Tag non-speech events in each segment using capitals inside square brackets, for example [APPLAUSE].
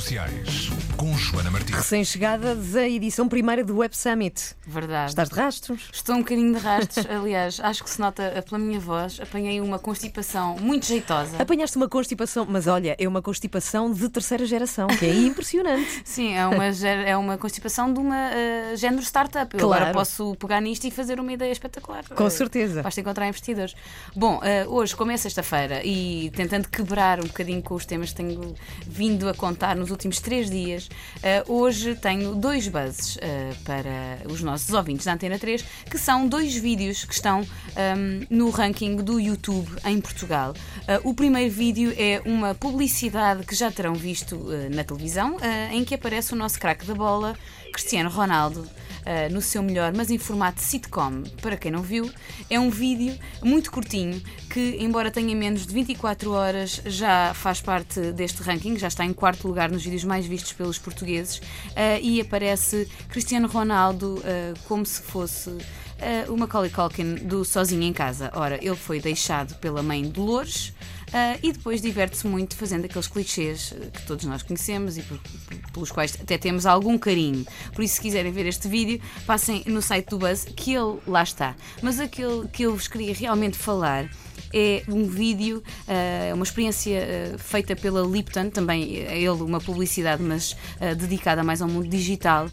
sociais com Joana Martins. Recém-chegada da edição primeira do Web Summit. Verdade. Estás de rastros? Estou um bocadinho de rastros. [LAUGHS] Aliás, acho que se nota pela minha voz. Apanhei uma constipação muito jeitosa. Apanhaste uma constipação, mas olha, é uma constipação de terceira geração, que é impressionante. [LAUGHS] Sim, é uma, é uma constipação de uma eh, género startup. Eu Claro. agora posso pegar nisto e fazer uma ideia espetacular. Com Eh, certeza. Basta encontrar investidores. Bom, eh, hoje, como é sexta-feira, e tentando quebrar um bocadinho com os temas que tenho vindo a contar nos últimos três dias, eh, hoje tenho dois buzzes eh, para os nossos ouvintes da Antena 3, que são dois vídeos que estão ahm, no ranking do YouTube em Portugal. Eh, o primeiro vídeo é uma publicidade que já terão visto na televisão, em que aparece o nosso craque da bola, Cristiano Ronaldo. Uh, no seu melhor, mas em formato sitcom. Para quem não viu, é um vídeo muito curtinho que, embora tenha menos de 24 horas, já faz parte deste ranking, já está em quarto lugar nos vídeos mais vistos pelos portugueses uh, e aparece Cristiano Ronaldo uh, como se fosse. Uh, o Macaulay Culkin do Sozinho em Casa. Ora, ele foi deixado pela mãe Dolores uh, e depois diverte-se muito fazendo aqueles clichês uh, que todos nós conhecemos e por- por- pelos quais até temos algum carinho. Por isso, se quiserem ver este vídeo, passem no site do Buzz, que ele lá está. Mas aquele que eu vos queria realmente falar é um vídeo, eh, uma experiência feita pela Lipton, também é ele uma publicidade, mas dedicada mais ao mundo digital,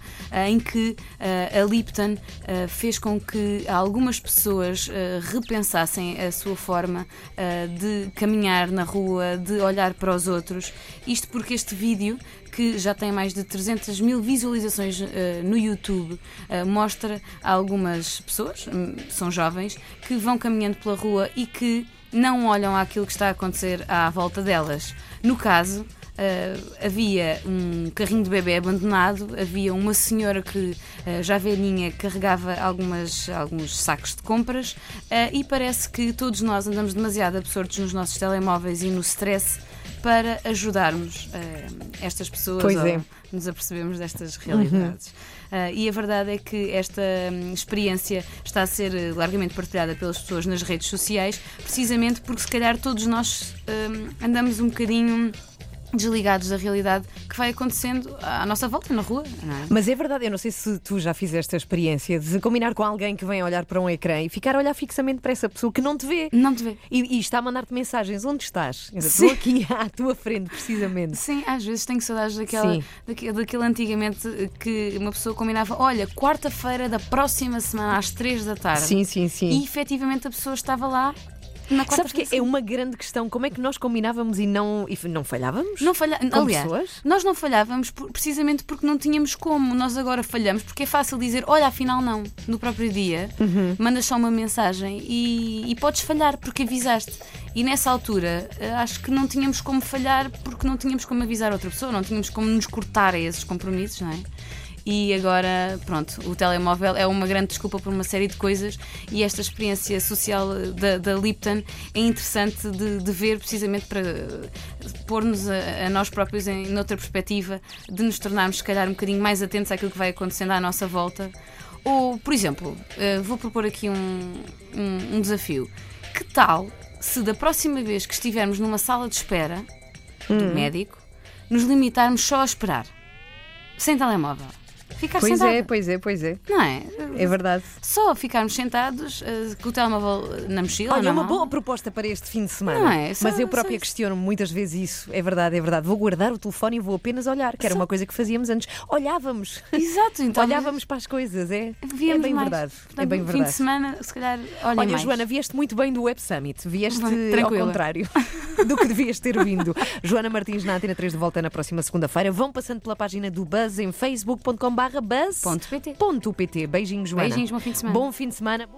em que a Lipton fez com que algumas pessoas repensassem a sua forma de caminhar na rua, de olhar para os outros. Isto porque este vídeo que já tem mais de 300 mil visualizações eh, no YouTube, eh, mostra algumas pessoas, hum, são jovens, que vão caminhando pela rua e que não olham àquilo que está a acontecer à volta delas. No caso, eh, havia um carrinho de bebê abandonado, havia uma senhora que eh, já velhinha carregava algumas, alguns sacos de compras eh, e parece que todos nós andamos demasiado absortos nos nossos telemóveis e no stress para ajudarmos estas pessoas Pois ou é. nos apercebemos destas realidades. Ah, e a verdade é que esta hum, experiência está a ser eh, largamente partilhada pelas pessoas nas redes sociais, precisamente porque se calhar todos nós hum, andamos um bocadinho desligados da realidade que vai acontecendo à nossa volta na rua. É? Mas é verdade, eu não sei se tu já fizeste a experiência de combinar com alguém que vem olhar para um ecrã e ficar a olhar fixamente para essa pessoa que não te vê. Não te vê. E, e está a mandar-te mensagens. Onde estás? Estou aqui [LAUGHS] à tua frente, precisamente. Sim, às vezes tenho saudades daquela, daquele, daquele antigamente que uma pessoa combinava, olha, quarta-feira da próxima semana às três da tarde. Sim, sim, sim. E efetivamente a pessoa estava lá na quarta Sabes que é uma grande questão. Como é que nós combinávamos e não, e não falhávamos? Não falha... Com Aliás, pessoas? nós não falhávamos por- precisamente porque não tínhamos como. Nós agora falhamos porque é fácil dizer, olha, afinal não, no próprio dia, Uhum. mandas só uma mensagem e, e podes falhar porque avisaste. E nessa altura eh, acho que não tínhamos como falhar porque não tínhamos como avisar outra pessoa, não tínhamos como nos cortar a esses compromissos, não é? E agora, pronto, o telemóvel é uma grande desculpa por uma série de coisas e esta experiência social da, da Lipton é interessante de, de ver precisamente para eh, pôr-nos a, a nós próprios em noutra perspectiva, de nos tornarmos, se calhar, um bocadinho mais atentos àquilo que vai acontecendo à nossa volta. Ou, por exemplo, eh, vou propor aqui um, um, um desafio. Que tal se da próxima vez que estivermos numa sala de espera do médico, nos limitarmos só a esperar? Sem telemóvel. Ficar Pois sentado. é, pois é, pois é. Não é? É verdade. Só ficarmos sentados eh, com o telemóvel na mochila. Olha, é uma boa proposta para este fim de semana. Não é? Só- Mas eu só própria questiono muitas vezes isso. É verdade, é verdade. Vou guardar o telefone e vou apenas olhar, que era uma coisa que fazíamos antes. Olhávamos. Exato, então. Olhávamos para as coisas, é? víamos é bem mais. verdade. Portanto, é bem Fim de verdade. semana, se calhar, olhem Olha, mais. Joana, vieste muito bem do Web Summit. Vieste Bem, ao tranquila. contrário [LAUGHS] do que devias ter vindo. Joana Martins na Antena 3 de volta na próxima segunda-feira. Vão passando pela página do Buzz em facebook.com/buzz. Ponto PT. Ponto PT. Beijinhos, Joana. Beijinhos, bom fim de semana. Bom fim de semana.